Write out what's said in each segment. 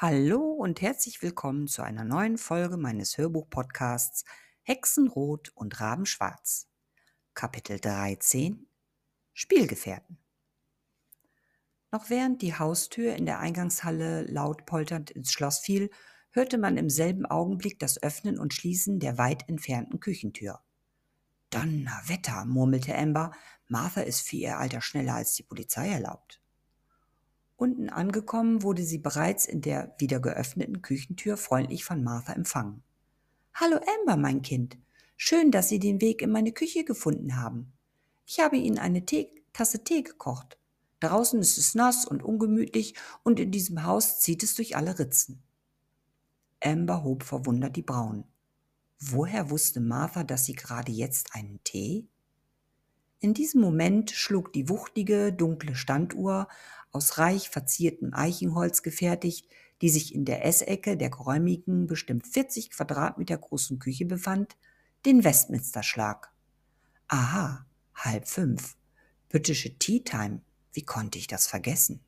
Hallo und herzlich willkommen zu einer neuen Folge meines Hörbuch-Podcasts Hexenrot und Rabenschwarz. Kapitel 13 Spielgefährten. Noch während die Haustür in der Eingangshalle laut polternd ins Schloss fiel, hörte man im selben Augenblick das Öffnen und Schließen der weit entfernten Küchentür. Donnerwetter, murmelte Amber, Martha ist für ihr Alter schneller als die Polizei erlaubt. Unten angekommen wurde sie bereits in der wieder geöffneten Küchentür freundlich von Martha empfangen. Hallo Amber, mein Kind. Schön, dass Sie den Weg in meine Küche gefunden haben. Ich habe Ihnen eine Tee, Tasse Tee gekocht. Draußen ist es nass und ungemütlich und in diesem Haus zieht es durch alle Ritzen. Amber hob verwundert die Brauen. Woher wusste Martha, dass sie gerade jetzt einen Tee? In diesem Moment schlug die wuchtige, dunkle Standuhr aus reich verziertem Eichenholz gefertigt, die sich in der Essecke der geräumigen, bestimmt 40 Quadratmeter großen Küche befand, den Westminster-Schlag. Aha, halb fünf. Britische Tea Time. Wie konnte ich das vergessen?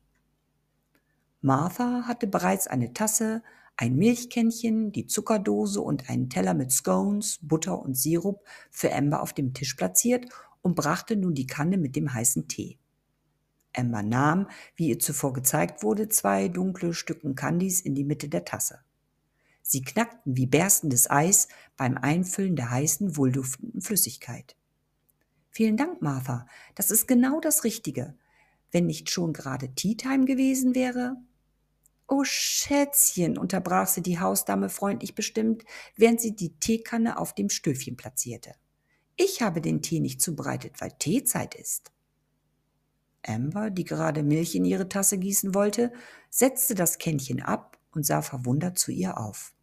Martha hatte bereits eine Tasse, ein Milchkännchen, die Zuckerdose und einen Teller mit Scones, Butter und Sirup für Amber auf dem Tisch platziert und brachte nun die Kanne mit dem heißen Tee. Emma nahm, wie ihr zuvor gezeigt wurde, zwei dunkle Stücken Candies in die Mitte der Tasse. Sie knackten wie berstendes Eis beim Einfüllen der heißen, wohlduftenden Flüssigkeit. Vielen Dank, Martha. Das ist genau das Richtige. Wenn nicht schon gerade Tea Time gewesen wäre. Oh, Schätzchen, unterbrach sie die Hausdame freundlich bestimmt, während sie die Teekanne auf dem Stöfchen platzierte. Ich habe den Tee nicht zubereitet, weil Teezeit ist. Amber, die gerade Milch in ihre Tasse gießen wollte, setzte das Kännchen ab und sah verwundert zu ihr auf.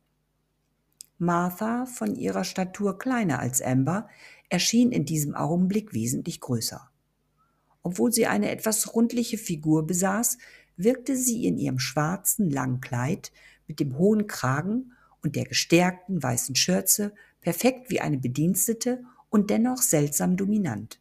Martha, von ihrer Statur kleiner als Amber, erschien in diesem Augenblick wesentlich größer. Obwohl sie eine etwas rundliche Figur besaß, wirkte sie in ihrem schwarzen langen Kleid mit dem hohen Kragen und der gestärkten weißen Schürze perfekt wie eine Bedienstete und dennoch seltsam dominant.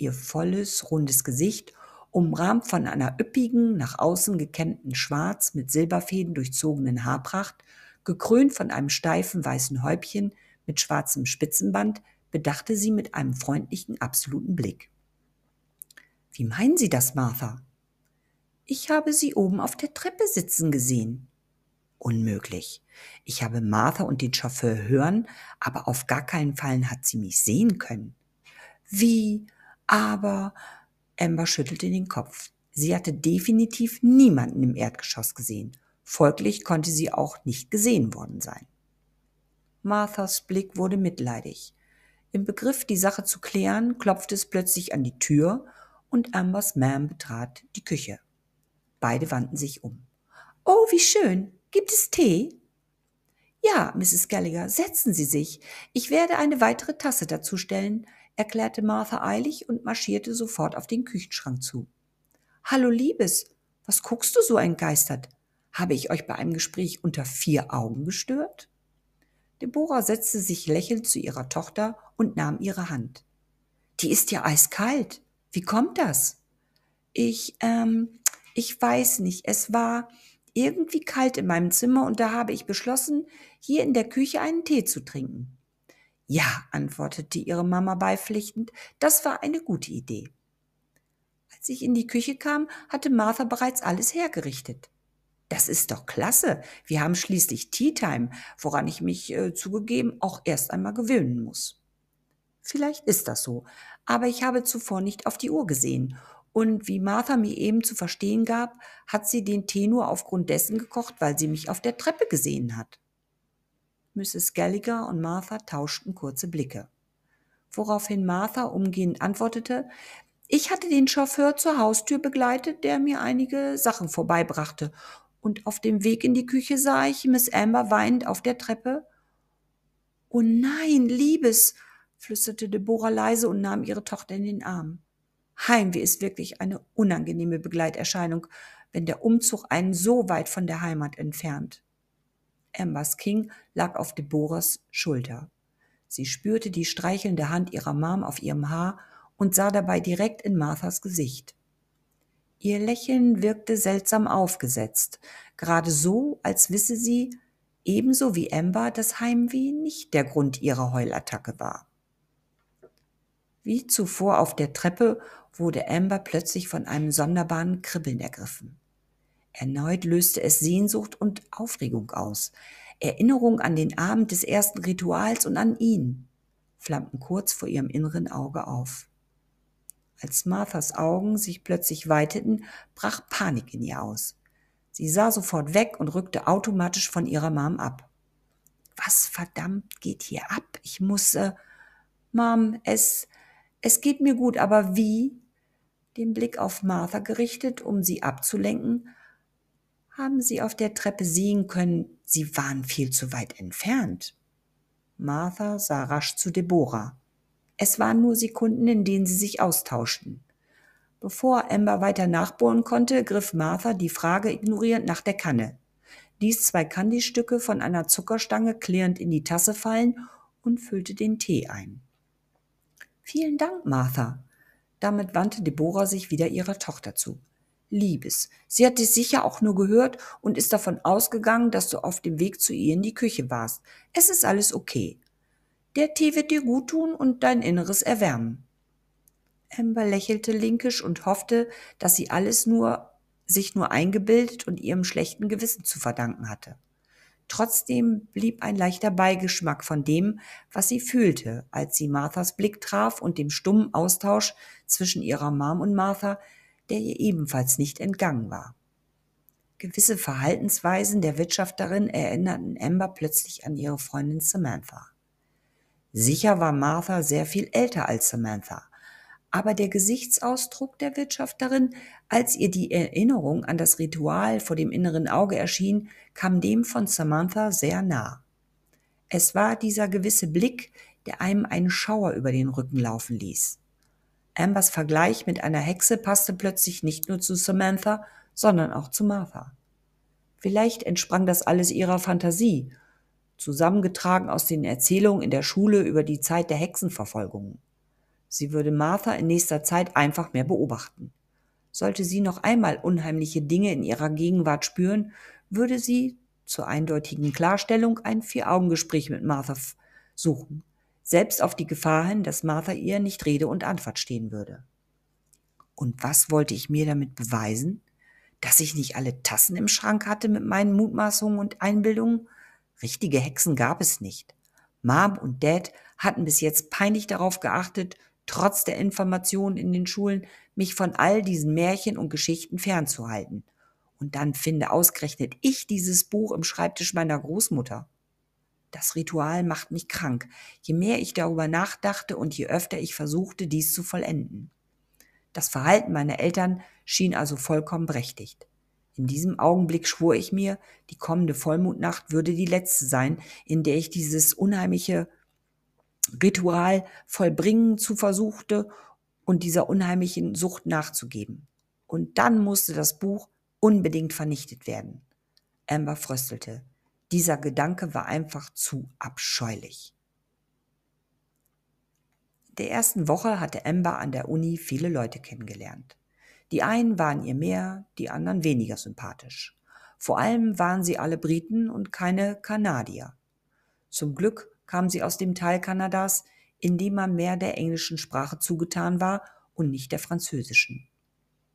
Ihr volles, rundes Gesicht, umrahmt von einer üppigen, nach außen gekämmten Schwarz mit Silberfäden durchzogenen Haarpracht, gekrönt von einem steifen weißen Häubchen mit schwarzem Spitzenband, bedachte sie mit einem freundlichen, absoluten Blick. Wie meinen Sie das, Martha? Ich habe Sie oben auf der Treppe sitzen gesehen. Unmöglich. Ich habe Martha und den Chauffeur hören, aber auf gar keinen Fall hat sie mich sehen können. Wie? Aber Amber schüttelte den Kopf. Sie hatte definitiv niemanden im Erdgeschoss gesehen. Folglich konnte sie auch nicht gesehen worden sein. Marthas Blick wurde mitleidig. Im Begriff, die Sache zu klären, klopfte es plötzlich an die Tür und Ambers Ma'am betrat die Küche. Beide wandten sich um. Oh, wie schön. Gibt es Tee? Ja, Mrs. Gallagher, setzen Sie sich. Ich werde eine weitere Tasse dazustellen erklärte Martha eilig und marschierte sofort auf den Küchenschrank zu. Hallo, Liebes, was guckst du so entgeistert? Habe ich euch bei einem Gespräch unter vier Augen gestört? Deborah setzte sich lächelnd zu ihrer Tochter und nahm ihre Hand. Die ist ja eiskalt. Wie kommt das? Ich, ähm, ich weiß nicht. Es war irgendwie kalt in meinem Zimmer und da habe ich beschlossen, hier in der Küche einen Tee zu trinken. Ja, antwortete ihre Mama beipflichtend, das war eine gute Idee. Als ich in die Küche kam, hatte Martha bereits alles hergerichtet. Das ist doch klasse. Wir haben schließlich Tea Time, woran ich mich äh, zugegeben auch erst einmal gewöhnen muss. Vielleicht ist das so, aber ich habe zuvor nicht auf die Uhr gesehen. Und wie Martha mir eben zu verstehen gab, hat sie den Tee nur aufgrund dessen gekocht, weil sie mich auf der Treppe gesehen hat. Mrs. Gallagher und Martha tauschten kurze Blicke. Woraufhin Martha umgehend antwortete, ich hatte den Chauffeur zur Haustür begleitet, der mir einige Sachen vorbeibrachte. Und auf dem Weg in die Küche sah ich Miss Amber weinend auf der Treppe. Oh nein, Liebes, flüsterte Deborah leise und nahm ihre Tochter in den Arm. Heimweh ist wirklich eine unangenehme Begleiterscheinung, wenn der Umzug einen so weit von der Heimat entfernt. Ambers King lag auf Deborahs Schulter. Sie spürte die streichelnde Hand ihrer Mom auf ihrem Haar und sah dabei direkt in Marthas Gesicht. Ihr Lächeln wirkte seltsam aufgesetzt, gerade so, als wisse sie, ebenso wie Amber, dass Heimweh nicht der Grund ihrer Heulattacke war. Wie zuvor auf der Treppe wurde Amber plötzlich von einem sonderbaren Kribbeln ergriffen. Erneut löste es Sehnsucht und Aufregung aus. Erinnerung an den Abend des ersten Rituals und an ihn flammten kurz vor ihrem inneren Auge auf. Als Marthas Augen sich plötzlich weiteten, brach Panik in ihr aus. Sie sah sofort weg und rückte automatisch von ihrer Mom ab. Was verdammt geht hier ab? Ich muss, äh, Mom, es, es geht mir gut, aber wie? Den Blick auf Martha gerichtet, um sie abzulenken, haben sie auf der Treppe sehen können, sie waren viel zu weit entfernt. Martha sah rasch zu Deborah. Es waren nur Sekunden, in denen sie sich austauschten. Bevor Amber weiter nachbohren konnte, griff Martha die Frage ignorierend nach der Kanne, ließ zwei Candystücke von einer Zuckerstange klirrend in die Tasse fallen und füllte den Tee ein. Vielen Dank, Martha. Damit wandte Deborah sich wieder ihrer Tochter zu. Liebes, sie hat dich sicher auch nur gehört und ist davon ausgegangen, dass du auf dem Weg zu ihr in die Küche warst. Es ist alles okay. Der Tee wird dir gut tun und dein Inneres erwärmen. Amber lächelte linkisch und hoffte, dass sie alles nur, sich nur eingebildet und ihrem schlechten Gewissen zu verdanken hatte. Trotzdem blieb ein leichter Beigeschmack von dem, was sie fühlte, als sie Marthas Blick traf und dem stummen Austausch zwischen ihrer Mom und Martha, der ihr ebenfalls nicht entgangen war. Gewisse Verhaltensweisen der Wirtschafterin erinnerten Amber plötzlich an ihre Freundin Samantha. Sicher war Martha sehr viel älter als Samantha, aber der Gesichtsausdruck der Wirtschafterin, als ihr die Erinnerung an das Ritual vor dem inneren Auge erschien, kam dem von Samantha sehr nah. Es war dieser gewisse Blick, der einem einen Schauer über den Rücken laufen ließ. Ambers Vergleich mit einer Hexe passte plötzlich nicht nur zu Samantha, sondern auch zu Martha. Vielleicht entsprang das alles ihrer Fantasie, zusammengetragen aus den Erzählungen in der Schule über die Zeit der Hexenverfolgungen. Sie würde Martha in nächster Zeit einfach mehr beobachten. Sollte sie noch einmal unheimliche Dinge in ihrer Gegenwart spüren, würde sie zur eindeutigen Klarstellung ein Vier-Augen-Gespräch mit Martha suchen, selbst auf die Gefahr hin, dass Martha ihr nicht Rede und Antwort stehen würde. Und was wollte ich mir damit beweisen? Dass ich nicht alle Tassen im Schrank hatte mit meinen Mutmaßungen und Einbildungen? Richtige Hexen gab es nicht. Mom und Dad hatten bis jetzt peinlich darauf geachtet, trotz der Informationen in den Schulen, mich von all diesen Märchen und Geschichten fernzuhalten. Und dann finde ausgerechnet ich dieses Buch im Schreibtisch meiner Großmutter. Das Ritual macht mich krank, je mehr ich darüber nachdachte und je öfter ich versuchte, dies zu vollenden. Das Verhalten meiner Eltern schien also vollkommen berechtigt. In diesem Augenblick schwor ich mir, die kommende Vollmondnacht würde die letzte sein, in der ich dieses unheimliche Ritual vollbringen zu versuchte und dieser unheimlichen Sucht nachzugeben. Und dann musste das Buch unbedingt vernichtet werden. Amber fröstelte. Dieser Gedanke war einfach zu abscheulich. Der ersten Woche hatte Amber an der Uni viele Leute kennengelernt. Die einen waren ihr mehr, die anderen weniger sympathisch. Vor allem waren sie alle Briten und keine Kanadier. Zum Glück kam sie aus dem Teil Kanadas, in dem man mehr der englischen Sprache zugetan war und nicht der französischen.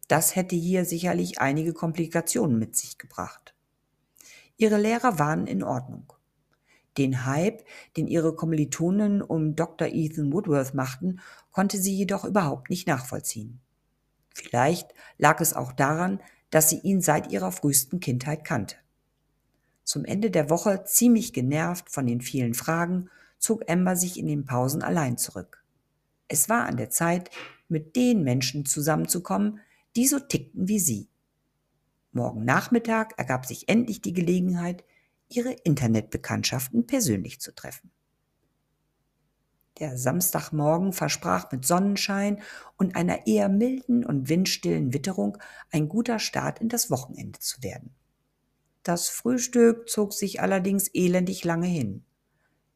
Das hätte hier sicherlich einige Komplikationen mit sich gebracht. Ihre Lehrer waren in Ordnung. Den Hype, den ihre Kommilitonen um Dr. Ethan Woodworth machten, konnte sie jedoch überhaupt nicht nachvollziehen. Vielleicht lag es auch daran, dass sie ihn seit ihrer frühesten Kindheit kannte. Zum Ende der Woche, ziemlich genervt von den vielen Fragen, zog Amber sich in den Pausen allein zurück. Es war an der Zeit, mit den Menschen zusammenzukommen, die so tickten wie sie. Morgen Nachmittag ergab sich endlich die Gelegenheit, ihre Internetbekanntschaften persönlich zu treffen. Der Samstagmorgen versprach mit Sonnenschein und einer eher milden und windstillen Witterung ein guter Start in das Wochenende zu werden. Das Frühstück zog sich allerdings elendig lange hin.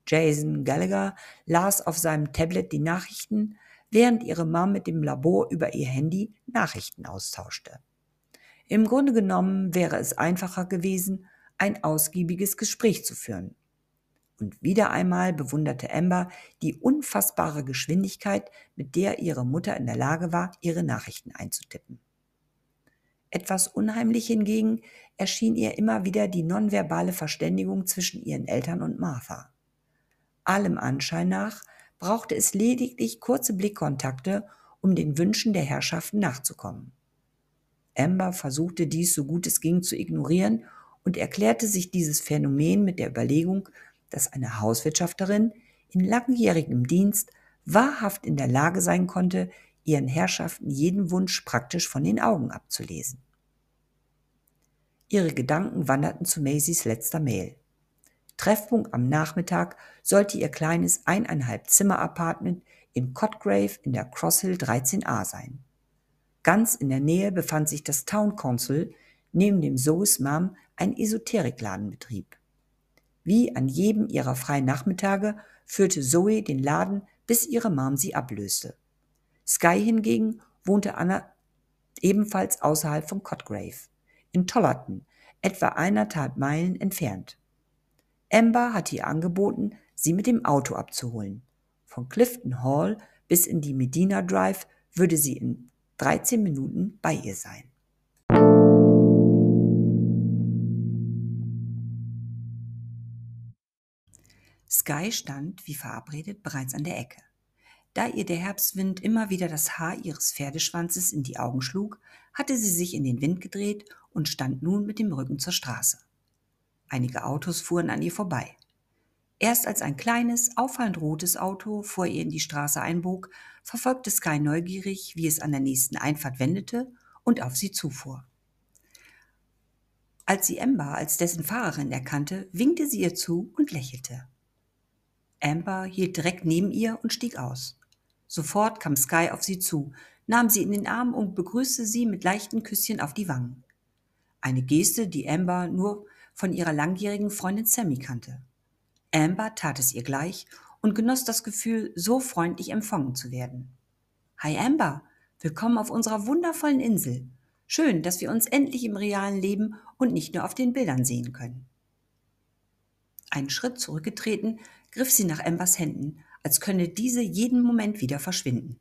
Jason Gallagher las auf seinem Tablet die Nachrichten, während ihre Mom mit dem Labor über ihr Handy Nachrichten austauschte. Im Grunde genommen wäre es einfacher gewesen, ein ausgiebiges Gespräch zu führen. Und wieder einmal bewunderte Amber die unfassbare Geschwindigkeit, mit der ihre Mutter in der Lage war, ihre Nachrichten einzutippen. Etwas unheimlich hingegen erschien ihr immer wieder die nonverbale Verständigung zwischen ihren Eltern und Martha. Allem Anschein nach brauchte es lediglich kurze Blickkontakte, um den Wünschen der Herrschaften nachzukommen. Amber versuchte dies so gut es ging zu ignorieren und erklärte sich dieses Phänomen mit der Überlegung, dass eine Hauswirtschafterin in langjährigem Dienst wahrhaft in der Lage sein konnte, ihren Herrschaften jeden Wunsch praktisch von den Augen abzulesen. Ihre Gedanken wanderten zu Maisys letzter Mail. Treffpunkt am Nachmittag sollte ihr kleines eineinhalb Zimmer Apartment in Cotgrave in der Cross Hill 13a sein. Ganz in der Nähe befand sich das Town Council, neben dem Zoe's Mom ein Esoterikladenbetrieb. Wie an jedem ihrer freien Nachmittage führte Zoe den Laden, bis ihre Mom sie ablöste. Sky hingegen wohnte Anna ebenfalls außerhalb von Cotgrave, in Tollerton, etwa eineinhalb Meilen entfernt. Amber hatte ihr angeboten, sie mit dem Auto abzuholen. Von Clifton Hall bis in die Medina Drive würde sie in 13 Minuten bei ihr sein. Sky stand, wie verabredet, bereits an der Ecke. Da ihr der Herbstwind immer wieder das Haar ihres Pferdeschwanzes in die Augen schlug, hatte sie sich in den Wind gedreht und stand nun mit dem Rücken zur Straße. Einige Autos fuhren an ihr vorbei. Erst als ein kleines, auffallend rotes Auto vor ihr in die Straße einbog, verfolgte Sky neugierig, wie es an der nächsten Einfahrt wendete und auf sie zufuhr. Als sie Amber als dessen Fahrerin erkannte, winkte sie ihr zu und lächelte. Amber hielt direkt neben ihr und stieg aus. Sofort kam Sky auf sie zu, nahm sie in den Arm und begrüßte sie mit leichten Küsschen auf die Wangen. Eine Geste, die Amber nur von ihrer langjährigen Freundin Sammy kannte. Amber tat es ihr gleich und genoss das Gefühl, so freundlich empfangen zu werden. Hi Amber, willkommen auf unserer wundervollen Insel. Schön, dass wir uns endlich im realen Leben und nicht nur auf den Bildern sehen können. Einen Schritt zurückgetreten, griff sie nach Ambers Händen, als könne diese jeden Moment wieder verschwinden.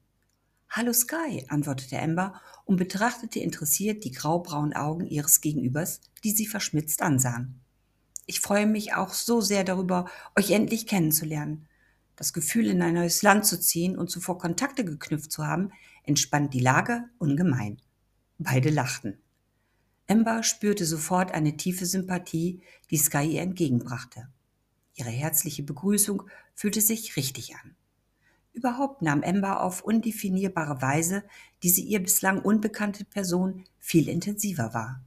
Hallo Sky, antwortete Amber und betrachtete interessiert die graubraunen Augen ihres Gegenübers, die sie verschmitzt ansahen. Ich freue mich auch so sehr darüber, euch endlich kennenzulernen. Das Gefühl, in ein neues Land zu ziehen und zuvor Kontakte geknüpft zu haben, entspannt die Lage ungemein. Beide lachten. Amber spürte sofort eine tiefe Sympathie, die Sky ihr entgegenbrachte. Ihre herzliche Begrüßung fühlte sich richtig an. Überhaupt nahm Amber auf undefinierbare Weise diese ihr bislang unbekannte Person viel intensiver wahr.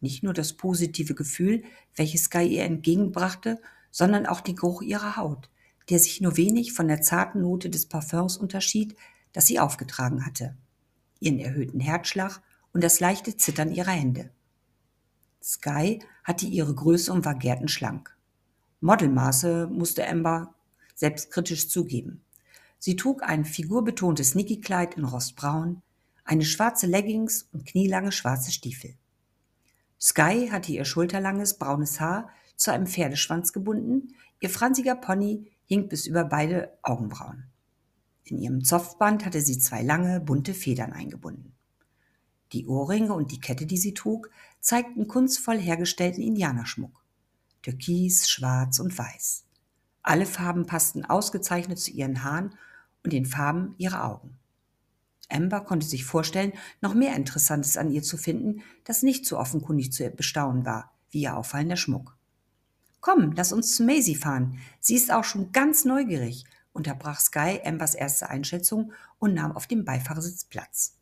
Nicht nur das positive Gefühl, welches Sky ihr entgegenbrachte, sondern auch den Geruch ihrer Haut, der sich nur wenig von der zarten Note des Parfums unterschied, das sie aufgetragen hatte, ihren erhöhten Herzschlag und das leichte Zittern ihrer Hände. Sky hatte ihre Größe und war gärtenschlank. Modelmaße musste Amber selbstkritisch zugeben. Sie trug ein figurbetontes Sneaky-Kleid in Rostbraun, eine schwarze Leggings und knielange schwarze Stiefel. Sky hatte ihr schulterlanges braunes Haar zu einem Pferdeschwanz gebunden, ihr franziger Pony hing bis über beide Augenbrauen. In ihrem Zopfband hatte sie zwei lange, bunte Federn eingebunden. Die Ohrringe und die Kette, die sie trug, zeigten kunstvoll hergestellten Indianerschmuck. Türkis, Schwarz und Weiß. Alle Farben passten ausgezeichnet zu ihren Haaren und den Farben ihrer Augen. Amber konnte sich vorstellen, noch mehr Interessantes an ihr zu finden, das nicht so offenkundig zu bestaunen war, wie ihr auffallender Schmuck. Komm, lass uns zu Maisie fahren. Sie ist auch schon ganz neugierig, unterbrach Sky Ambers erste Einschätzung und nahm auf dem Beifahrersitz Platz.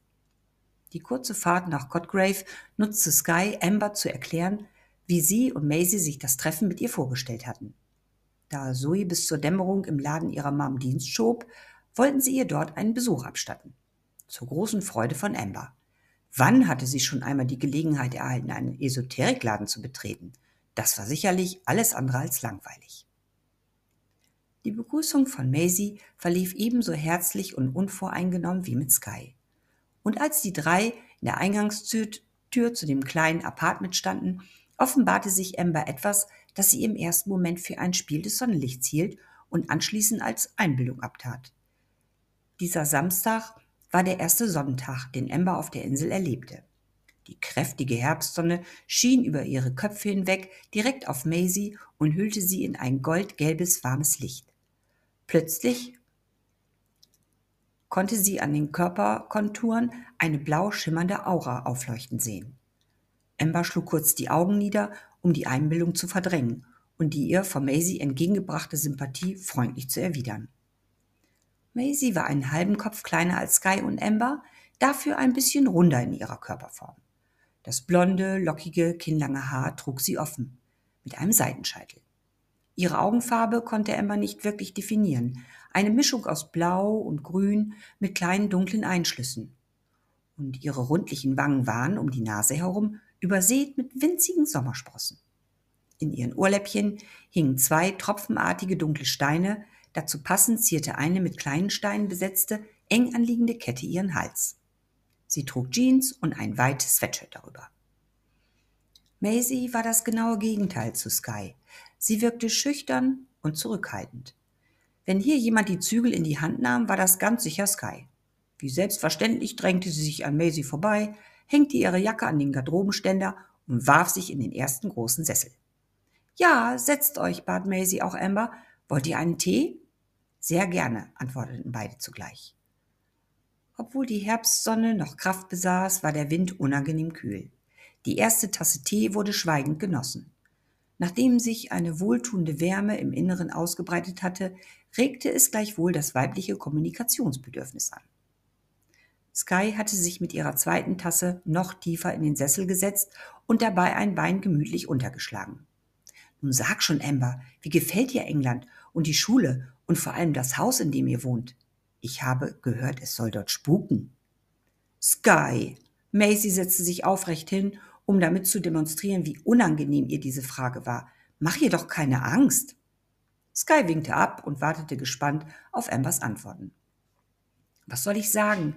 Die kurze Fahrt nach Cotgrave nutzte Sky, Amber zu erklären, wie sie und Maisie sich das Treffen mit ihr vorgestellt hatten. Da Zoe bis zur Dämmerung im Laden ihrer Mom Dienst schob, wollten sie ihr dort einen Besuch abstatten. Zur großen Freude von Amber. Wann hatte sie schon einmal die Gelegenheit erhalten, einen Esoterikladen zu betreten? Das war sicherlich alles andere als langweilig. Die Begrüßung von Maisie verlief ebenso herzlich und unvoreingenommen wie mit Sky. Und als die drei in der Eingangstür Tür zu dem kleinen Apartment standen, offenbarte sich Amber etwas, das sie im ersten Moment für ein Spiel des Sonnenlichts hielt und anschließend als Einbildung abtat. Dieser Samstag war der erste Sonntag, den Amber auf der Insel erlebte. Die kräftige Herbstsonne schien über ihre Köpfe hinweg direkt auf Maisie und hüllte sie in ein goldgelbes, warmes Licht. Plötzlich konnte sie an den Körperkonturen eine blau schimmernde Aura aufleuchten sehen. Amber schlug kurz die Augen nieder, um die Einbildung zu verdrängen und die ihr von Maisie entgegengebrachte Sympathie freundlich zu erwidern. Maisie war einen halben Kopf kleiner als Sky und Amber, dafür ein bisschen runder in ihrer Körperform. Das blonde, lockige, kinnlange Haar trug sie offen, mit einem Seitenscheitel. Ihre Augenfarbe konnte Amber nicht wirklich definieren, eine Mischung aus Blau und Grün mit kleinen dunklen Einschlüssen. Und ihre rundlichen Wangen waren um die Nase herum übersät mit winzigen Sommersprossen. In ihren Ohrläppchen hingen zwei tropfenartige dunkle Steine, dazu passend zierte eine mit kleinen Steinen besetzte, eng anliegende Kette ihren Hals. Sie trug Jeans und ein weites Sweatshirt darüber. Maisie war das genaue Gegenteil zu Sky. Sie wirkte schüchtern und zurückhaltend. Wenn hier jemand die Zügel in die Hand nahm, war das ganz sicher Sky. Wie selbstverständlich drängte sie sich an Maisie vorbei, hängte ihre Jacke an den Garderobenständer und warf sich in den ersten großen Sessel. Ja, setzt euch, bat Maisie auch Amber. Wollt ihr einen Tee? Sehr gerne, antworteten beide zugleich. Obwohl die Herbstsonne noch Kraft besaß, war der Wind unangenehm kühl. Die erste Tasse Tee wurde schweigend genossen. Nachdem sich eine wohltuende Wärme im Inneren ausgebreitet hatte, regte es gleichwohl das weibliche Kommunikationsbedürfnis an. Sky hatte sich mit ihrer zweiten Tasse noch tiefer in den Sessel gesetzt und dabei ein Bein gemütlich untergeschlagen. Nun sag schon, Amber, wie gefällt dir England und die Schule und vor allem das Haus, in dem ihr wohnt? Ich habe gehört, es soll dort spuken. Sky. Maisie setzte sich aufrecht hin, um damit zu demonstrieren, wie unangenehm ihr diese Frage war. Mach ihr doch keine Angst. Sky winkte ab und wartete gespannt auf Ambers Antworten. Was soll ich sagen?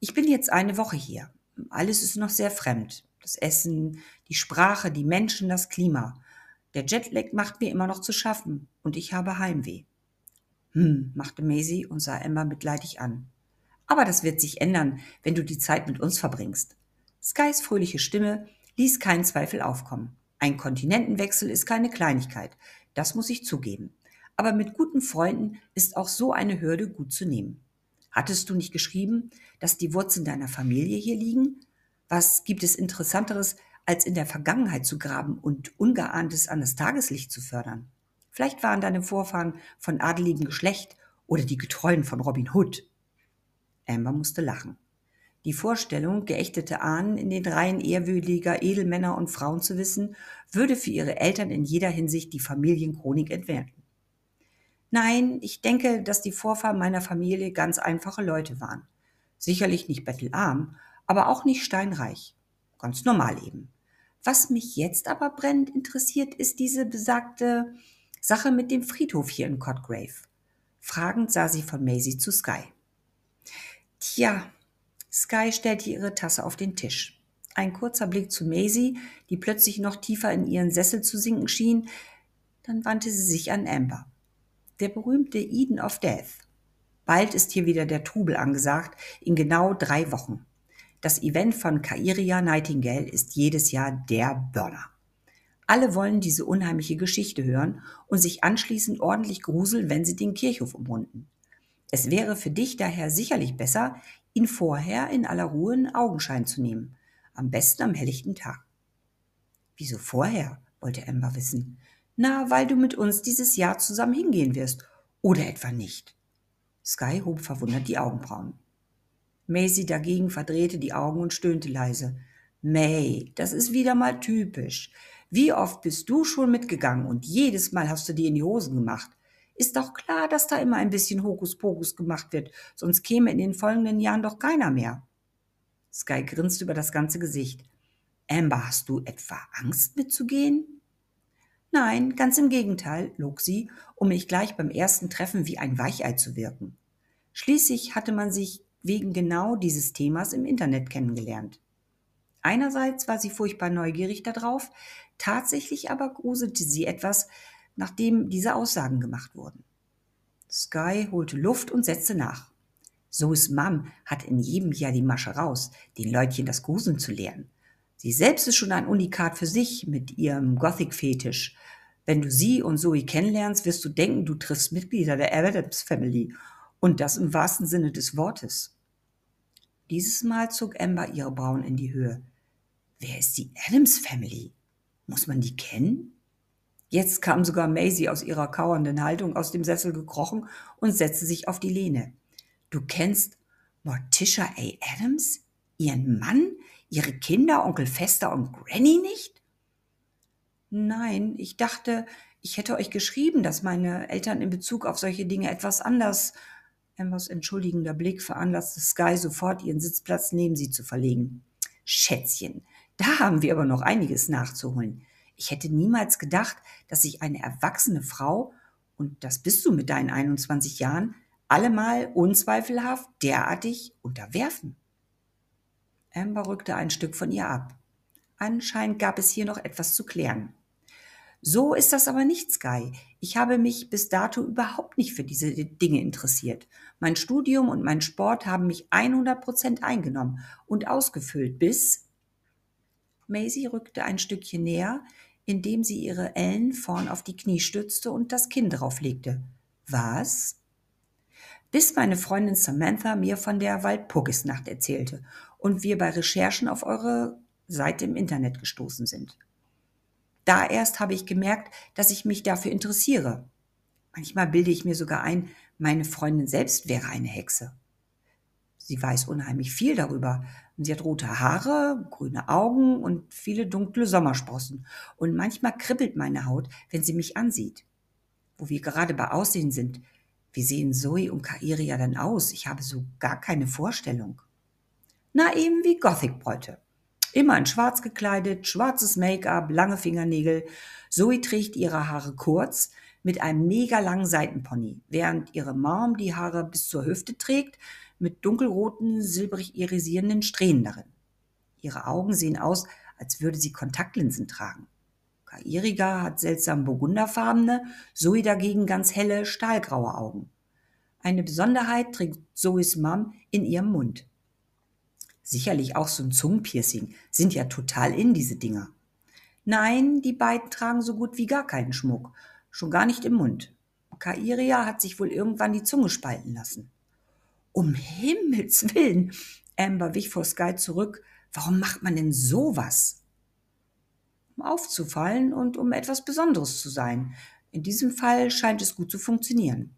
Ich bin jetzt eine Woche hier. Alles ist noch sehr fremd. Das Essen, die Sprache, die Menschen, das Klima. Der Jetlag macht mir immer noch zu schaffen und ich habe Heimweh. Hm, machte Maisie und sah Emma mitleidig an. Aber das wird sich ändern, wenn du die Zeit mit uns verbringst. Skys fröhliche Stimme ließ keinen Zweifel aufkommen. Ein Kontinentenwechsel ist keine Kleinigkeit, das muss ich zugeben. Aber mit guten Freunden ist auch so eine Hürde gut zu nehmen. Hattest du nicht geschrieben, dass die Wurzeln deiner Familie hier liegen? Was gibt es Interessanteres, als in der Vergangenheit zu graben und Ungeahntes an das Tageslicht zu fördern? Vielleicht waren deine Vorfahren von adeligem Geschlecht oder die Getreuen von Robin Hood. Amber musste lachen. Die Vorstellung, geächtete Ahnen in den Reihen ehrwürdiger Edelmänner und Frauen zu wissen, würde für ihre Eltern in jeder Hinsicht die Familienchronik entwerten. Nein, ich denke, dass die Vorfahren meiner Familie ganz einfache Leute waren. Sicherlich nicht bettelarm, aber auch nicht steinreich. Ganz normal eben. Was mich jetzt aber brennend interessiert, ist diese besagte Sache mit dem Friedhof hier in Cotgrave. Fragend sah sie von Maisie zu Sky. Tja, Sky stellte ihre Tasse auf den Tisch. Ein kurzer Blick zu Maisie, die plötzlich noch tiefer in ihren Sessel zu sinken schien, dann wandte sie sich an Amber der berühmte Eden of Death. Bald ist hier wieder der Trubel angesagt, in genau drei Wochen. Das Event von Kairia Nightingale ist jedes Jahr der Burner. Alle wollen diese unheimliche Geschichte hören und sich anschließend ordentlich gruseln, wenn sie den Kirchhof umrunden. Es wäre für dich daher sicherlich besser, ihn vorher in aller Ruhe in Augenschein zu nehmen. Am besten am helllichten Tag. Wieso vorher? wollte Amber wissen. Na, weil du mit uns dieses Jahr zusammen hingehen wirst. Oder etwa nicht. Sky hob verwundert die Augenbrauen. Maisie dagegen verdrehte die Augen und stöhnte leise. May, das ist wieder mal typisch. Wie oft bist du schon mitgegangen und jedes Mal hast du dir in die Hosen gemacht. Ist doch klar, dass da immer ein bisschen Hokuspokus gemacht wird, sonst käme in den folgenden Jahren doch keiner mehr. Sky grinste über das ganze Gesicht. Amber, hast du etwa Angst mitzugehen? Nein, ganz im Gegenteil, log sie, um nicht gleich beim ersten Treffen wie ein Weichei zu wirken. Schließlich hatte man sich wegen genau dieses Themas im Internet kennengelernt. Einerseits war sie furchtbar neugierig darauf, tatsächlich aber gruselte sie etwas, nachdem diese Aussagen gemacht wurden. Sky holte Luft und setzte nach. Zoes Mom hat in jedem Jahr die Masche raus, den Leutchen das Gruseln zu lehren. Sie selbst ist schon ein Unikat für sich mit ihrem Gothic-Fetisch. Wenn du sie und Zoe kennenlernst, wirst du denken, du triffst Mitglieder der Adams Family. Und das im wahrsten Sinne des Wortes. Dieses Mal zog Amber ihre Brauen in die Höhe. Wer ist die Adams Family? Muss man die kennen? Jetzt kam sogar Maisie aus ihrer kauernden Haltung aus dem Sessel gekrochen und setzte sich auf die Lehne. Du kennst Morticia A. Adams? Ihren Mann? Ihre Kinder, Onkel Fester und Granny nicht? Nein, ich dachte, ich hätte euch geschrieben, dass meine Eltern in Bezug auf solche Dinge etwas anders Ambers entschuldigender Blick veranlasste Sky sofort, ihren Sitzplatz neben sie zu verlegen. Schätzchen, da haben wir aber noch einiges nachzuholen. Ich hätte niemals gedacht, dass sich eine erwachsene Frau, und das bist du mit deinen 21 Jahren, allemal unzweifelhaft derartig unterwerfen. Amber rückte ein Stück von ihr ab. Anscheinend gab es hier noch etwas zu klären. So ist das aber nicht, Sky. Ich habe mich bis dato überhaupt nicht für diese Dinge interessiert. Mein Studium und mein Sport haben mich 100 Prozent eingenommen und ausgefüllt bis... Maisie rückte ein Stückchen näher, indem sie ihre Ellen vorn auf die Knie stützte und das Kinn drauflegte. Was? Bis meine Freundin Samantha mir von der Walpurgisnacht erzählte und wir bei Recherchen auf eure Seite im Internet gestoßen sind. Da erst habe ich gemerkt, dass ich mich dafür interessiere. Manchmal bilde ich mir sogar ein, meine Freundin selbst wäre eine Hexe. Sie weiß unheimlich viel darüber. Sie hat rote Haare, grüne Augen und viele dunkle Sommersprossen. Und manchmal kribbelt meine Haut, wenn sie mich ansieht. Wo wir gerade bei Aussehen sind, wie sehen Zoe und Kairia denn aus? Ich habe so gar keine Vorstellung. Na eben wie Gothic-Bräute. Immer in schwarz gekleidet, schwarzes Make-up, lange Fingernägel. Zoe trägt ihre Haare kurz mit einem mega langen Seitenpony, während ihre Mom die Haare bis zur Hüfte trägt mit dunkelroten, silbrig irisierenden Strähnen darin. Ihre Augen sehen aus, als würde sie Kontaktlinsen tragen. Kairiga hat seltsam burgunderfarbene, Zoe dagegen ganz helle, stahlgraue Augen. Eine Besonderheit trägt Zoes Mom in ihrem Mund. Sicherlich auch so ein Zungenpiercing. Sind ja total in, diese Dinger. Nein, die beiden tragen so gut wie gar keinen Schmuck. Schon gar nicht im Mund. Kairia hat sich wohl irgendwann die Zunge spalten lassen. Um Himmels Willen! Amber wich vor Sky zurück. Warum macht man denn sowas? Um aufzufallen und um etwas Besonderes zu sein. In diesem Fall scheint es gut zu funktionieren.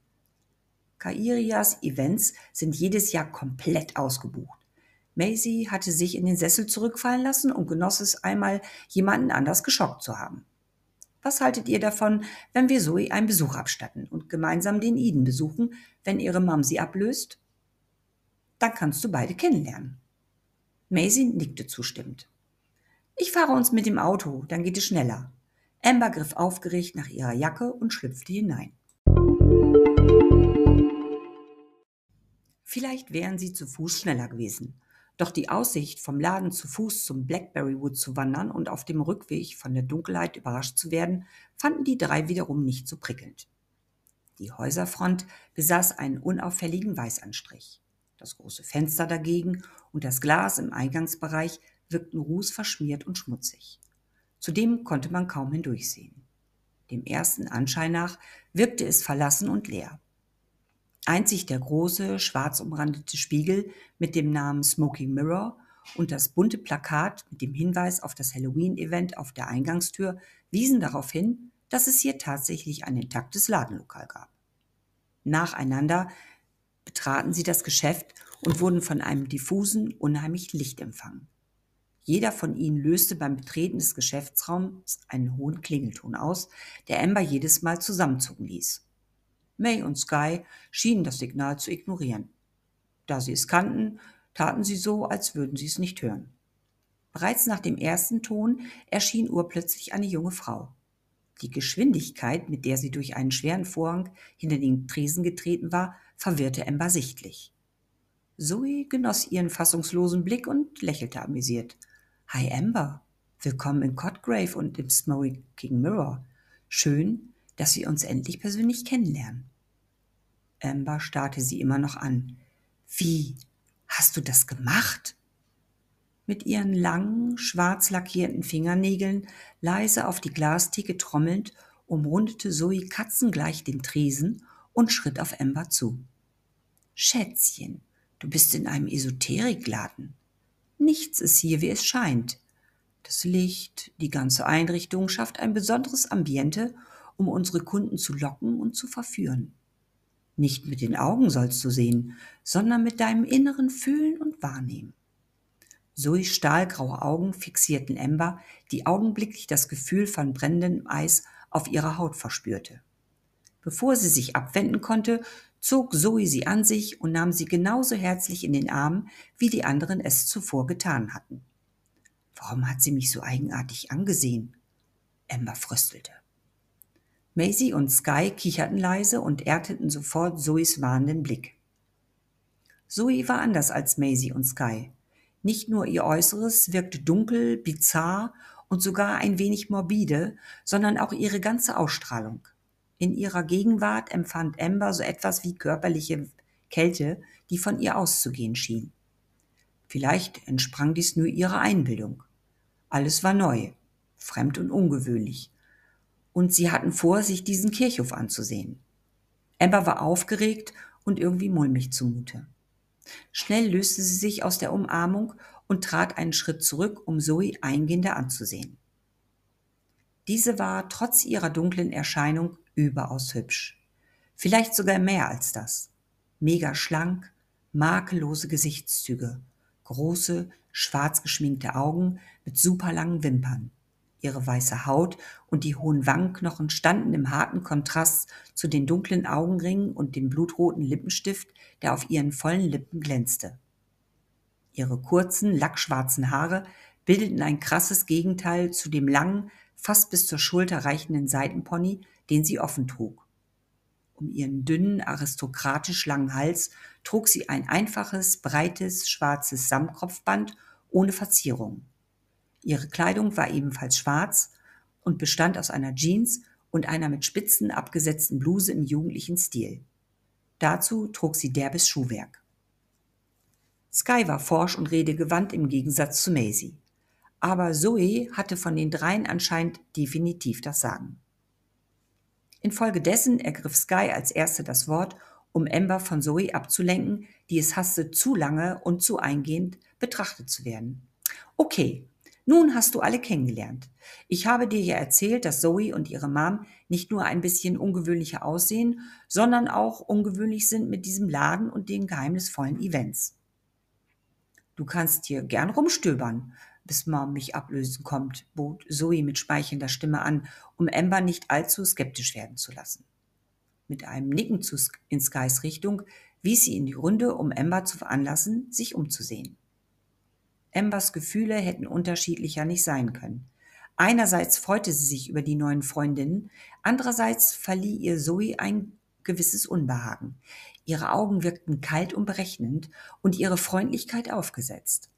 Kairias Events sind jedes Jahr komplett ausgebucht. Maisie hatte sich in den Sessel zurückfallen lassen und genoss es einmal, jemanden anders geschockt zu haben. Was haltet ihr davon, wenn wir Zoe einen Besuch abstatten und gemeinsam den Eden besuchen, wenn ihre Mom sie ablöst? Dann kannst du beide kennenlernen. Maisie nickte zustimmend. Ich fahre uns mit dem Auto, dann geht es schneller. Amber griff aufgeregt nach ihrer Jacke und schlüpfte hinein. Vielleicht wären sie zu Fuß schneller gewesen. Doch die Aussicht, vom Laden zu Fuß zum Blackberry Wood zu wandern und auf dem Rückweg von der Dunkelheit überrascht zu werden, fanden die drei wiederum nicht so prickelnd. Die Häuserfront besaß einen unauffälligen Weißanstrich. Das große Fenster dagegen und das Glas im Eingangsbereich wirkten rußverschmiert und schmutzig. Zudem konnte man kaum hindurchsehen. Dem ersten Anschein nach wirkte es verlassen und leer. Einzig der große, schwarz umrandete Spiegel mit dem Namen Smoking Mirror und das bunte Plakat mit dem Hinweis auf das Halloween-Event auf der Eingangstür wiesen darauf hin, dass es hier tatsächlich ein intaktes Ladenlokal gab. Nacheinander betraten sie das Geschäft und wurden von einem diffusen, unheimlich Licht empfangen. Jeder von ihnen löste beim Betreten des Geschäftsraums einen hohen Klingelton aus, der Amber jedes Mal zusammenzucken ließ. May und Sky schienen das Signal zu ignorieren. Da sie es kannten, taten sie so, als würden sie es nicht hören. Bereits nach dem ersten Ton erschien urplötzlich eine junge Frau. Die Geschwindigkeit, mit der sie durch einen schweren Vorhang hinter den Tresen getreten war, verwirrte Ember sichtlich. Zoe genoss ihren fassungslosen Blick und lächelte amüsiert. Hi Amber, willkommen in Cotgrave und im Smoking Mirror. Schön, dass wir uns endlich persönlich kennenlernen. Amber starrte sie immer noch an. Wie? Hast du das gemacht? Mit ihren langen, schwarz lackierten Fingernägeln leise auf die Glastheke trommelnd, umrundete Zoe katzengleich den Tresen und schritt auf Amber zu. Schätzchen, du bist in einem Esoterikladen. Nichts ist hier, wie es scheint. Das Licht, die ganze Einrichtung schafft ein besonderes Ambiente, um unsere Kunden zu locken und zu verführen. Nicht mit den Augen sollst du sehen, sondern mit deinem inneren Fühlen und Wahrnehmen. Zoes stahlgraue Augen fixierten Amber, die augenblicklich das Gefühl von brennendem Eis auf ihrer Haut verspürte. Bevor sie sich abwenden konnte, zog Zoe sie an sich und nahm sie genauso herzlich in den Arm, wie die anderen es zuvor getan hatten. Warum hat sie mich so eigenartig angesehen? Amber fröstelte. Maisie und Sky kicherten leise und ernteten sofort Zoes warnenden Blick. Zoe war anders als Maisie und Sky. Nicht nur ihr Äußeres wirkte dunkel, bizarr und sogar ein wenig morbide, sondern auch ihre ganze Ausstrahlung. In ihrer Gegenwart empfand Amber so etwas wie körperliche Kälte, die von ihr auszugehen schien. Vielleicht entsprang dies nur ihrer Einbildung. Alles war neu, fremd und ungewöhnlich. Und sie hatten vor, sich diesen Kirchhof anzusehen. Amber war aufgeregt und irgendwie mulmig zumute. Schnell löste sie sich aus der Umarmung und trat einen Schritt zurück, um Zoe eingehender anzusehen. Diese war trotz ihrer dunklen Erscheinung überaus hübsch. Vielleicht sogar mehr als das. Mega schlank, makellose Gesichtszüge, große, schwarz geschminkte Augen mit superlangen Wimpern. Ihre weiße Haut und die hohen Wangenknochen standen im harten Kontrast zu den dunklen Augenringen und dem blutroten Lippenstift, der auf ihren vollen Lippen glänzte. Ihre kurzen, lackschwarzen Haare bildeten ein krasses Gegenteil zu dem langen, fast bis zur Schulter reichenden Seitenpony, den sie offen trug. Um ihren dünnen, aristokratisch langen Hals trug sie ein einfaches, breites, schwarzes Samtkopfband ohne Verzierung. Ihre Kleidung war ebenfalls schwarz und bestand aus einer Jeans und einer mit Spitzen abgesetzten Bluse im jugendlichen Stil. Dazu trug sie derbes Schuhwerk. Sky war forsch und redegewandt im Gegensatz zu Maisie. Aber Zoe hatte von den dreien anscheinend definitiv das Sagen. Infolgedessen ergriff Sky als Erste das Wort, um Amber von Zoe abzulenken, die es hasste, zu lange und zu eingehend betrachtet zu werden. Okay, nun hast du alle kennengelernt. Ich habe dir ja erzählt, dass Zoe und ihre Mom nicht nur ein bisschen ungewöhnlicher aussehen, sondern auch ungewöhnlich sind mit diesem Laden und den geheimnisvollen Events. Du kannst hier gern rumstöbern, bis Mom mich ablösen kommt, bot Zoe mit speichelnder Stimme an, um Amber nicht allzu skeptisch werden zu lassen. Mit einem Nicken in Skys Richtung wies sie in die Runde, um Amber zu veranlassen, sich umzusehen. Ambers Gefühle hätten unterschiedlicher nicht sein können. Einerseits freute sie sich über die neuen Freundinnen, andererseits verlieh ihr Zoe ein gewisses Unbehagen. Ihre Augen wirkten kalt und berechnend und ihre Freundlichkeit aufgesetzt.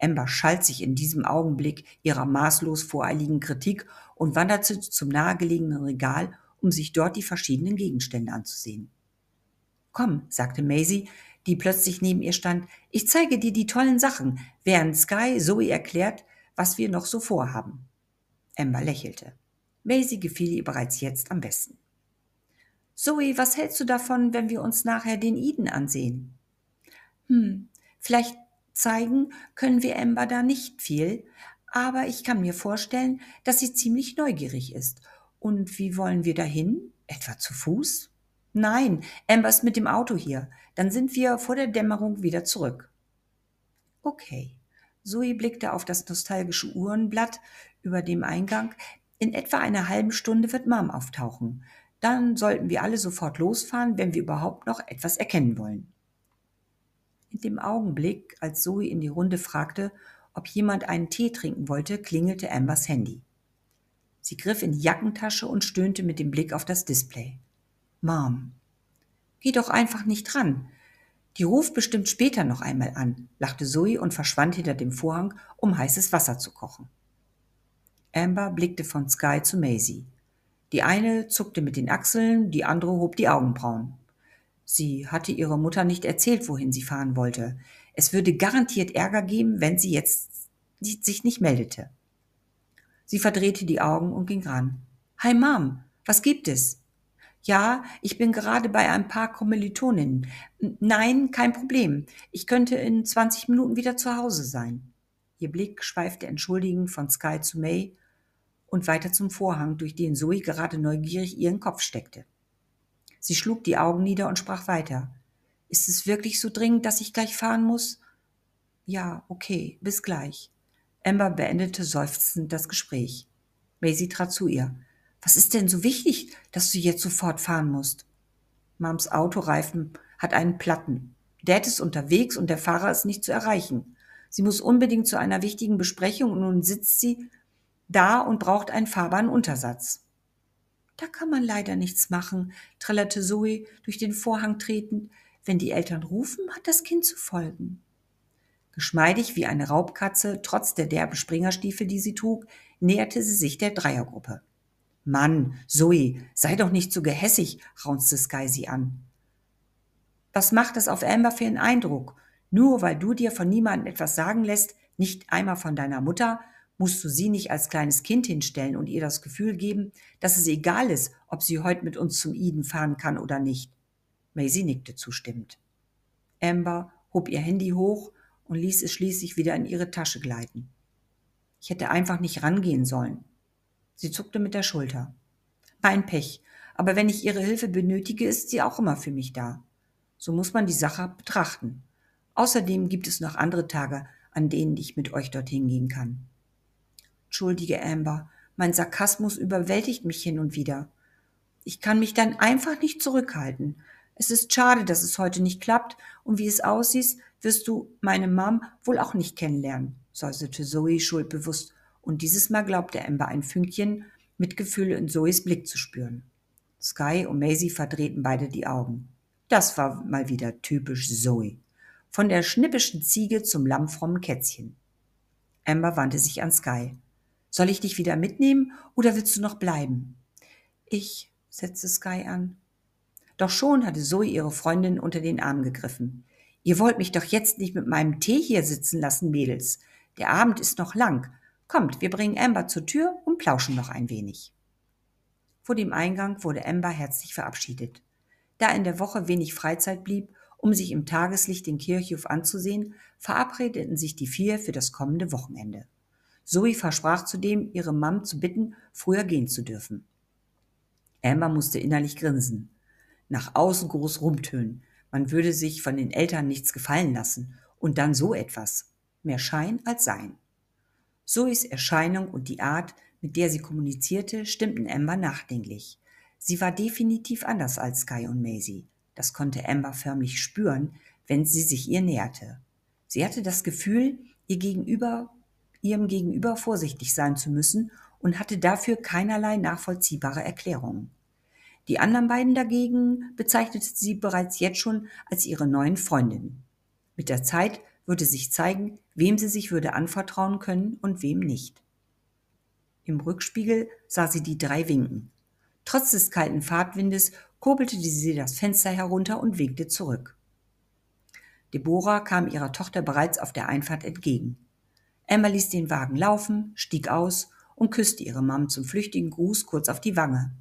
Amber schalt sich in diesem Augenblick ihrer maßlos voreiligen Kritik und wanderte zum nahegelegenen Regal, um sich dort die verschiedenen Gegenstände anzusehen. Komm, sagte Maisie, die plötzlich neben ihr stand, ich zeige dir die tollen Sachen, während Sky Zoe erklärt, was wir noch so vorhaben. Amber lächelte. Maisie gefiel ihr bereits jetzt am besten. Zoe, was hältst du davon, wenn wir uns nachher den Eden ansehen? Hm, vielleicht zeigen können wir Amber da nicht viel, aber ich kann mir vorstellen, dass sie ziemlich neugierig ist. Und wie wollen wir dahin? Etwa zu Fuß? Nein, Amber ist mit dem Auto hier. Dann sind wir vor der Dämmerung wieder zurück. Okay. Zoe blickte auf das nostalgische Uhrenblatt über dem Eingang. In etwa einer halben Stunde wird Mom auftauchen. Dann sollten wir alle sofort losfahren, wenn wir überhaupt noch etwas erkennen wollen. In dem Augenblick, als Zoe in die Runde fragte, ob jemand einen Tee trinken wollte, klingelte Ambers Handy. Sie griff in die Jackentasche und stöhnte mit dem Blick auf das Display. Mom. Geh doch einfach nicht ran. Die ruft bestimmt später noch einmal an, lachte Zoe und verschwand hinter dem Vorhang, um heißes Wasser zu kochen. Amber blickte von Sky zu Maisie. Die eine zuckte mit den Achseln, die andere hob die Augenbrauen. Sie hatte ihrer Mutter nicht erzählt, wohin sie fahren wollte. Es würde garantiert Ärger geben, wenn sie jetzt sich nicht meldete. Sie verdrehte die Augen und ging ran. Hi Mom, was gibt es? Ja, ich bin gerade bei ein paar Kommilitoninnen. Nein, kein Problem. Ich könnte in 20 Minuten wieder zu Hause sein. Ihr Blick schweifte entschuldigend von Sky zu May und weiter zum Vorhang, durch den Zoe gerade neugierig ihren Kopf steckte. Sie schlug die Augen nieder und sprach weiter. Ist es wirklich so dringend, dass ich gleich fahren muss? Ja, okay, bis gleich. Amber beendete seufzend das Gespräch. Maisie trat zu ihr. Was ist denn so wichtig, dass du jetzt sofort fahren musst? Mams Autoreifen hat einen Platten. Dad ist unterwegs und der Fahrer ist nicht zu erreichen. Sie muss unbedingt zu einer wichtigen Besprechung und nun sitzt sie da und braucht einen fahrbaren Untersatz. Da kann man leider nichts machen, trällerte Zoe durch den Vorhang tretend. Wenn die Eltern rufen, hat das Kind zu folgen. Geschmeidig wie eine Raubkatze, trotz der derben Springerstiefel, die sie trug, näherte sie sich der Dreiergruppe. Mann, Zoe, sei doch nicht so gehässig, raunzte Sky sie an. Was macht es auf Amber für einen Eindruck? Nur weil du dir von niemandem etwas sagen lässt, nicht einmal von deiner Mutter, musst du sie nicht als kleines Kind hinstellen und ihr das Gefühl geben, dass es egal ist, ob sie heute mit uns zum Eden fahren kann oder nicht. Maisie nickte zustimmend. Amber hob ihr Handy hoch und ließ es schließlich wieder in ihre Tasche gleiten. Ich hätte einfach nicht rangehen sollen. Sie zuckte mit der Schulter. Mein Pech, aber wenn ich ihre Hilfe benötige, ist sie auch immer für mich da. So muss man die Sache betrachten. Außerdem gibt es noch andere Tage, an denen ich mit euch dorthin gehen kann. Entschuldige, Amber, mein Sarkasmus überwältigt mich hin und wieder. Ich kann mich dann einfach nicht zurückhalten. Es ist schade, dass es heute nicht klappt, und wie es aussieht, wirst du meine Mom wohl auch nicht kennenlernen, säuselte Zoe schuldbewusst, und dieses Mal glaubte Amber ein Fünkchen Mitgefühl in Zoes Blick zu spüren. Sky und Maisie verdrehten beide die Augen. Das war mal wieder typisch Zoe. Von der schnippischen Ziege zum lammfrommen Kätzchen. Amber wandte sich an Sky. Soll ich dich wieder mitnehmen oder willst du noch bleiben? Ich, setzte Sky an. Doch schon hatte Zoe ihre Freundin unter den Arm gegriffen. Ihr wollt mich doch jetzt nicht mit meinem Tee hier sitzen lassen, Mädels. Der Abend ist noch lang. Kommt, wir bringen Amber zur Tür und plauschen noch ein wenig. Vor dem Eingang wurde Amber herzlich verabschiedet. Da in der Woche wenig Freizeit blieb, um sich im Tageslicht den Kirchhof anzusehen, verabredeten sich die vier für das kommende Wochenende. Zoe versprach zudem, ihre Mom zu bitten, früher gehen zu dürfen. Amber musste innerlich grinsen. Nach außen groß rumtönen. Man würde sich von den Eltern nichts gefallen lassen. Und dann so etwas. Mehr Schein als Sein. Zoes Erscheinung und die Art, mit der sie kommunizierte, stimmten Amber nachdenklich. Sie war definitiv anders als Sky und Maisie. Das konnte Amber förmlich spüren, wenn sie sich ihr näherte. Sie hatte das Gefühl, ihr Gegenüber ihrem Gegenüber vorsichtig sein zu müssen und hatte dafür keinerlei nachvollziehbare Erklärungen. Die anderen beiden dagegen bezeichnete sie bereits jetzt schon als ihre neuen Freundinnen. Mit der Zeit würde sich zeigen, wem sie sich würde anvertrauen können und wem nicht. Im Rückspiegel sah sie die drei winken. Trotz des kalten Fahrtwindes kurbelte sie das Fenster herunter und winkte zurück. Deborah kam ihrer Tochter bereits auf der Einfahrt entgegen. Emma ließ den Wagen laufen, stieg aus und küsste ihre Mom zum flüchtigen Gruß kurz auf die Wange.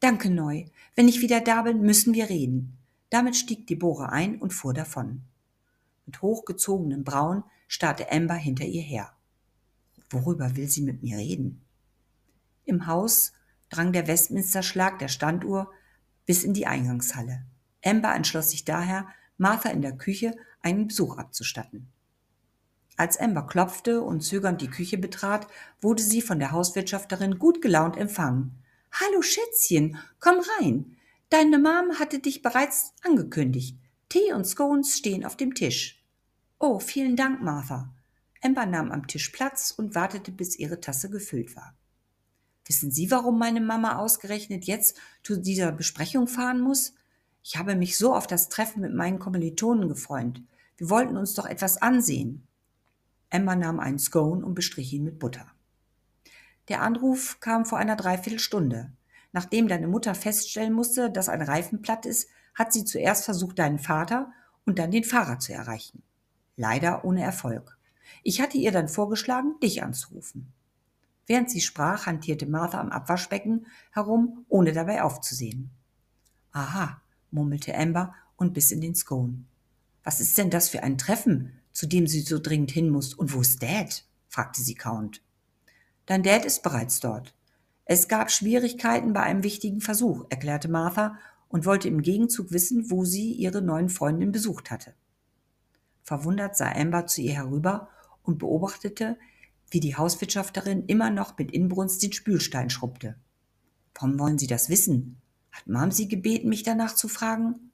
Danke, Neu. Wenn ich wieder da bin, müssen wir reden. Damit stieg Deborah ein und fuhr davon. Mit hochgezogenen Brauen starrte Amber hinter ihr her. Worüber will sie mit mir reden? Im Haus drang der Westminster-Schlag der Standuhr bis in die Eingangshalle. Amber entschloss sich daher, Martha in der Küche einen Besuch abzustatten. Als Amber klopfte und zögernd die Küche betrat, wurde sie von der Hauswirtschafterin gut gelaunt empfangen. Hallo Schätzchen, komm rein. Deine Mom hatte dich bereits angekündigt. Tee und Scones stehen auf dem Tisch. Oh, vielen Dank, Martha. Amber nahm am Tisch Platz und wartete, bis ihre Tasse gefüllt war. Wissen Sie, warum meine Mama ausgerechnet jetzt zu dieser Besprechung fahren muss? Ich habe mich so auf das Treffen mit meinen Kommilitonen gefreut. Wir wollten uns doch etwas ansehen. Emma nahm einen Scone und bestrich ihn mit Butter. Der Anruf kam vor einer Dreiviertelstunde. Nachdem deine Mutter feststellen musste, dass ein Reifen platt ist, hat sie zuerst versucht, deinen Vater und dann den Fahrer zu erreichen. Leider ohne Erfolg. Ich hatte ihr dann vorgeschlagen, dich anzurufen. Während sie sprach, hantierte Martha am Abwaschbecken herum, ohne dabei aufzusehen. Aha, murmelte Amber und biss in den Scone. Was ist denn das für ein Treffen, zu dem sie so dringend hin muss, und wo ist Dad? fragte sie kauend. Dein Dad ist bereits dort. Es gab Schwierigkeiten bei einem wichtigen Versuch, erklärte Martha und wollte im Gegenzug wissen, wo sie ihre neuen Freundin besucht hatte. Verwundert sah Amber zu ihr herüber und beobachtete, wie die Hauswirtschafterin immer noch mit Inbrunst den Spülstein schrubbte. Warum wollen Sie das wissen? Hat Mom Sie gebeten, mich danach zu fragen?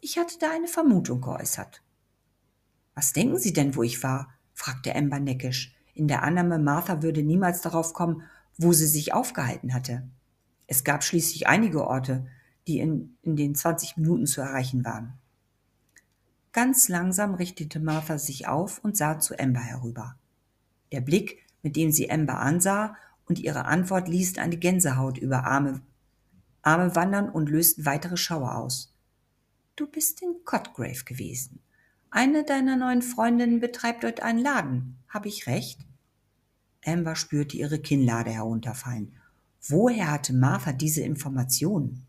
Ich hatte da eine Vermutung geäußert. Was denken Sie denn, wo ich war? fragte Amber neckisch, in der Annahme, Martha würde niemals darauf kommen, wo sie sich aufgehalten hatte. Es gab schließlich einige Orte, die in, in den 20 Minuten zu erreichen waren. Ganz langsam richtete Martha sich auf und sah zu Amber herüber. Der Blick, mit dem sie Amber ansah, und ihre Antwort ließen eine Gänsehaut über Arme, Arme wandern und lösten weitere Schauer aus. Du bist in Cotgrave gewesen. Eine deiner neuen Freundinnen betreibt dort einen Laden. Habe ich recht? Amber spürte ihre Kinnlade herunterfallen. Woher hatte Martha diese Informationen?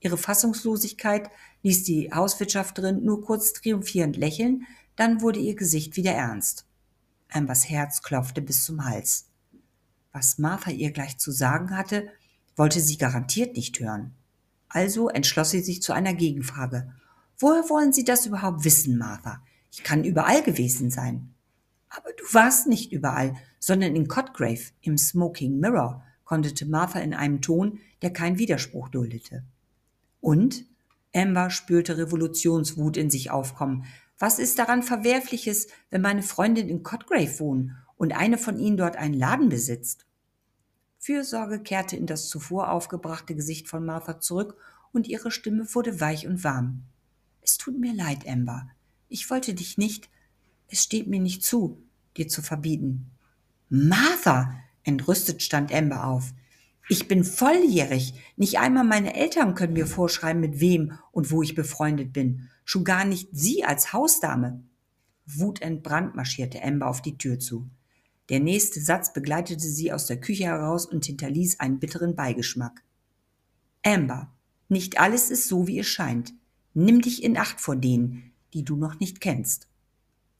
Ihre Fassungslosigkeit ließ die Hauswirtschafterin nur kurz triumphierend lächeln, dann wurde ihr Gesicht wieder ernst. Ambers Herz klopfte bis zum Hals. Was Martha ihr gleich zu sagen hatte, wollte sie garantiert nicht hören. Also entschloss sie sich zu einer Gegenfrage. Woher wollen Sie das überhaupt wissen, Martha? Ich kann überall gewesen sein. Aber du warst nicht überall, sondern in Cotgrave, im Smoking Mirror, konnte Martha in einem Ton, der keinen Widerspruch duldete. Und? Amber spürte Revolutionswut in sich aufkommen. Was ist daran Verwerfliches, wenn meine Freundin in Cotgrave wohnt und eine von ihnen dort einen Laden besitzt? Fürsorge kehrte in das zuvor aufgebrachte Gesicht von Martha zurück und ihre Stimme wurde weich und warm. Es tut mir leid, Amber. Ich wollte dich nicht, es steht mir nicht zu, dir zu verbieten. Martha! Entrüstet stand Amber auf. Ich bin volljährig. Nicht einmal meine Eltern können mir vorschreiben, mit wem und wo ich befreundet bin. Schon gar nicht Sie als Hausdame. Wutentbrannt marschierte Amber auf die Tür zu. Der nächste Satz begleitete sie aus der Küche heraus und hinterließ einen bitteren Beigeschmack. Amber, nicht alles ist so, wie es scheint. Nimm dich in Acht vor denen, die du noch nicht kennst.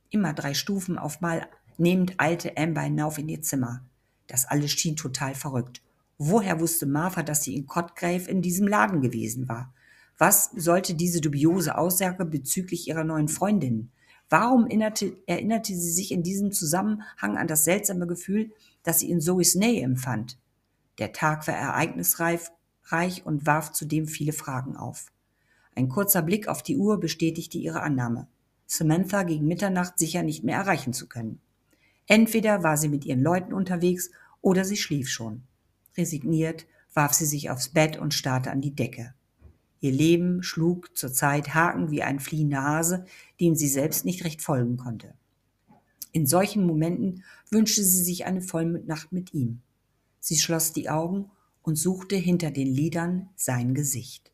Immer drei Stufen auf mal nehmend eilte Amber hinauf in ihr Zimmer. Das alles schien total verrückt. Woher wusste Martha, dass sie in Cotgrave in diesem Laden gewesen war? Was sollte diese dubiose Aussage bezüglich ihrer neuen Freundin? Warum erinnerte, erinnerte sie sich in diesem Zusammenhang an das seltsame Gefühl, das sie in Zoes Nähe empfand? Der Tag war ereignisreich reich und warf zudem viele Fragen auf. Ein kurzer Blick auf die Uhr bestätigte ihre Annahme. Samantha gegen Mitternacht sicher nicht mehr erreichen zu können. Entweder war sie mit ihren Leuten unterwegs oder sie schlief schon. Resigniert warf sie sich aufs Bett und starrte an die Decke. Ihr Leben schlug zurzeit Haken wie ein fliehender Hase, dem sie selbst nicht recht folgen konnte. In solchen Momenten wünschte sie sich eine Vollnacht mit ihm. Sie schloss die Augen und suchte hinter den Lidern sein Gesicht.